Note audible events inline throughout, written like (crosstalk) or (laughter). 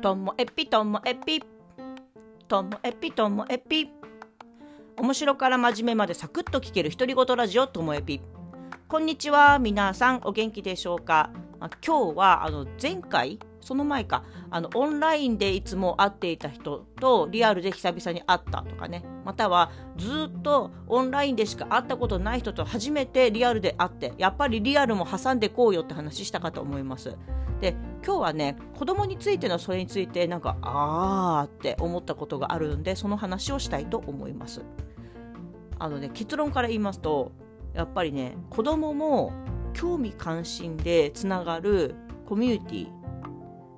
ともえぴともえぴともえぴともえぴ面白から真面目までサクッと聞ける独り言ラジオともえぴこんにちは皆さんお元気でしょうか、まあ、今日はあの前回？その前か。あのオンラインでいつも会っていた人とリアルで久々に会ったとかね。またはずっとオンラインでしか会ったことない人と初めてリアルで会ってやっぱりリアルも挟んでこうよって話したかと思います。で今日はね子供についてのそれについてなんかあーって思ったことがあるんでその話をしたいと思います。あのね結論から言いますとやっぱりね子供も興味関心でつながるコミュニティ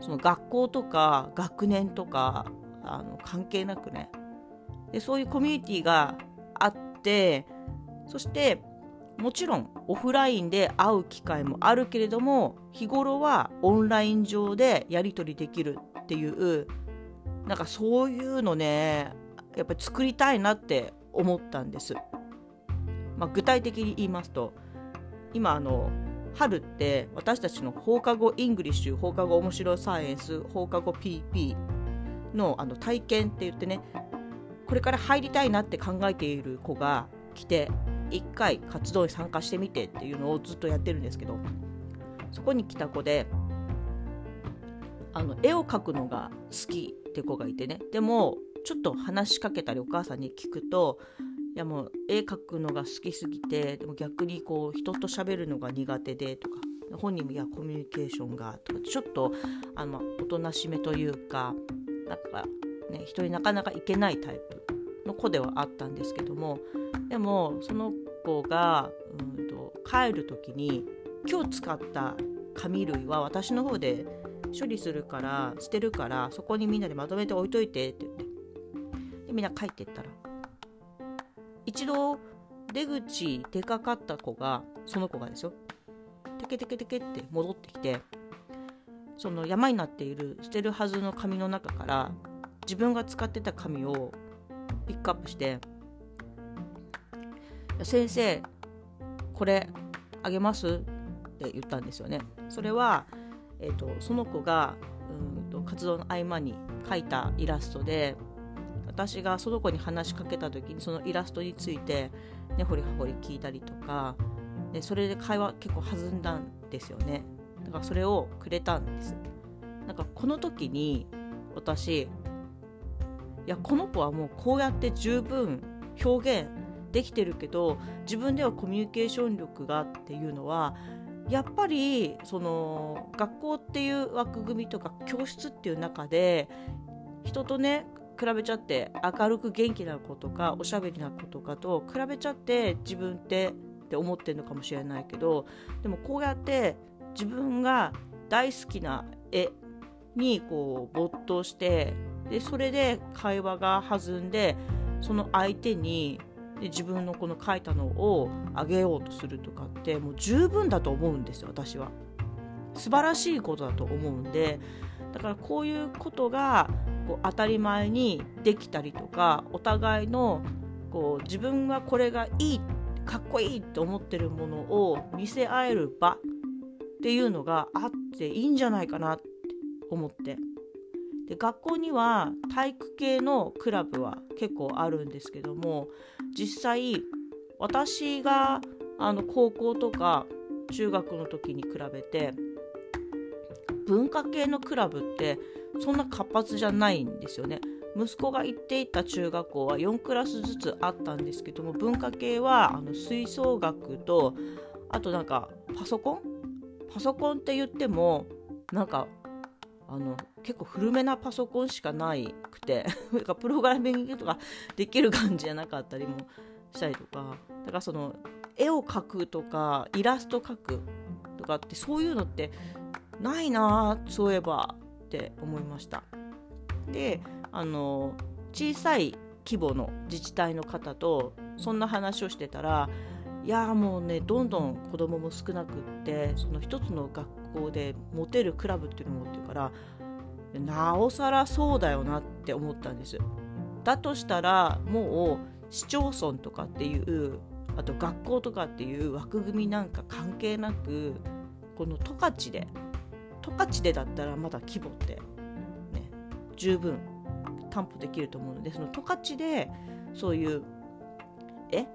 その学校とか学年とかあの関係なくね。でそういうコミュニティがあってそしてもちろんオフラインで会う機会もあるけれども日頃はオンライン上でやり取りできるっていうなんかそういうのねやっぱり作りたいなって思ったんです。まあ、具体的に言いますと今あの春って私たちの放課後 English 放課後面白いサイエンス放課後 PP のあの体験って言ってねこれから入りたいなって考えている子が来て1回活動に参加してみてっていうのをずっとやってるんですけどそこに来た子であの絵を描くのが好きって子がいてね。でもちょっと話しかけたりお母さんに聞くといやもう絵描くのが好きすぎてでも逆にこう人と喋るのが苦手でとか本人もいやコミュニケーションがとかちょっとあのおとなしめというかなんかね人になかなかいけないタイプ。の子ではあったんですけどもでもその子がうんと帰る時に今日使った紙類は私の方で処理するから捨てるからそこにみんなでまとめて置いといてって言って。でみんな帰ってったら一度出口出かかった子がその子がですよ。テケテケテケって戻ってきてその山になっている捨てるはずの紙の中から自分が使ってた紙をピックアップして「先生これあげます?」って言ったんですよね。それは、えーと、その子がうんと活動の合間に描いたイラストで私がその子に話しかけた時にそのイラストについて根掘り葉掘り聞いたりとかでそれで会話結構弾んだんですよねだからそれをくれたんですなんかこの時に私いやこの子はもうこうやって十分表現できてるけど自分ではコミュニケーション力がっていうのはやっぱりその学校っていう枠組みとか教室っていう中で人とね比べちゃって明るく元気な子とかおしゃべりな子とかと比べちゃって自分ってって思ってるのかもしれないけどでもこうやって自分が大好きな絵にこう没頭してでそれで会話が弾んでその相手にで自分のこの書いたのをあげようとするとかってもう十分だと思うんですよ私は。素晴らしいことだと思うんでだからこういうことがこう当たり前にできたりとかお互いのこう自分はこれがいいかっこいいって思ってるものを見せ合える場っていうのがあっていいんじゃないかなって思ってで学校には体育系のクラブは結構あるんですけども実際私があの高校とか中学の時に比べて文化系のクラブってそんな活発じゃないんですよね。息子が行っていた中学校は4クラスずつあったんですけども文化系はあの吹奏楽とあとなんかパソコン？パソコンって言ってもなんかあの結構古めなパソコンしかないくて (laughs) プログラミングとかできる感じじゃなかったりもしたりとか。だからその絵を描くとかイラスト描くとかってそういうのってないなそういえばって思いました。であの小さい規模の自治体の方とそんな話をしてたらいやもうねどんどん子供も少なくってその一つの学校で持てるクラブっていうのを持ってるからなおさらそうだよなって思ったんです。だとしたらもう市町村とかっていうあと学校とかっていう枠組みなんか関係なくこの十勝で十勝でだったらまだ規模って、ね、十分担保できると思うのでその十勝でそういう絵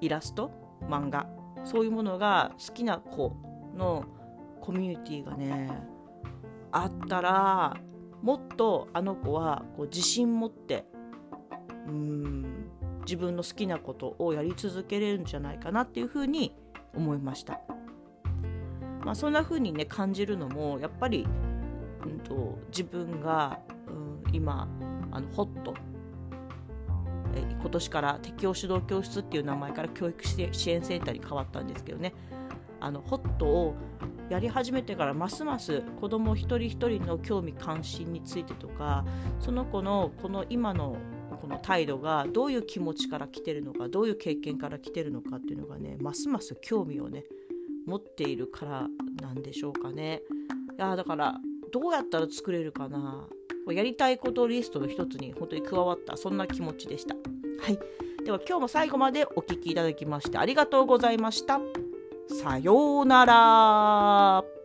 イラスト漫画そういうものが好きな子のコミュニティがねあったらもっとあの子はこう自信持ってうん自分の好きなことをやり続けれるんじゃないかなっていうふうに思いました。まあ、そんな風にね感じるのもやっぱり、うんと、自分が、うん、今あのホットえ今年から適応指導教室っていう名前から教育支援センターに変わったんですけどねあのホットをやり始めてからますます子ども一人一人の興味関心についてとかその子のこの今のこの態度がどういう気持ちから来てるのかどういう経験から来てるのかっていうのがねますます興味をね持っているからなんでしょうかね。いやだからどうやったら作れるかなやりたいことリストの一つに本当に加わったそんな気持ちでした。はい、では今日も最後までお聴きいただきましてありがとうございました。さようなら。